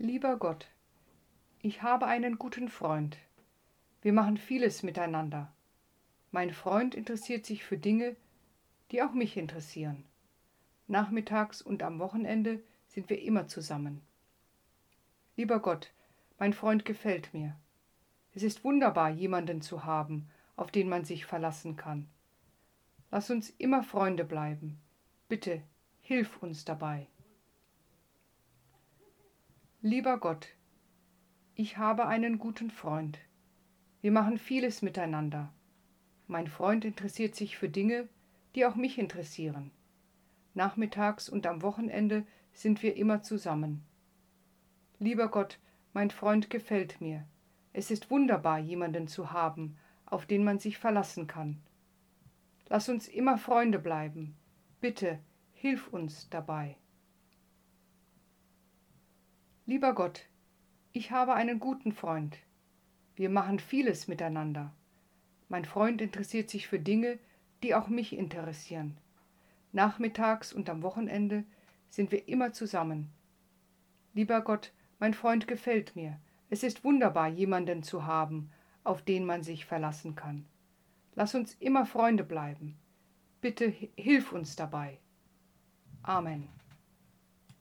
Lieber Gott, ich habe einen guten Freund. Wir machen vieles miteinander. Mein Freund interessiert sich für Dinge, die auch mich interessieren. Nachmittags und am Wochenende sind wir immer zusammen. Lieber Gott, mein Freund gefällt mir. Es ist wunderbar, jemanden zu haben, auf den man sich verlassen kann. Lass uns immer Freunde bleiben. Bitte, hilf uns dabei. Lieber Gott, ich habe einen guten Freund. Wir machen vieles miteinander. Mein Freund interessiert sich für Dinge, die auch mich interessieren. Nachmittags und am Wochenende sind wir immer zusammen. Lieber Gott, mein Freund gefällt mir. Es ist wunderbar, jemanden zu haben, auf den man sich verlassen kann. Lass uns immer Freunde bleiben. Bitte, hilf uns dabei. Lieber Gott, ich habe einen guten Freund. Wir machen vieles miteinander. Mein Freund interessiert sich für Dinge, die auch mich interessieren. Nachmittags und am Wochenende sind wir immer zusammen. Lieber Gott, mein Freund gefällt mir. Es ist wunderbar, jemanden zu haben, auf den man sich verlassen kann. Lass uns immer Freunde bleiben. Bitte hilf uns dabei. Amen.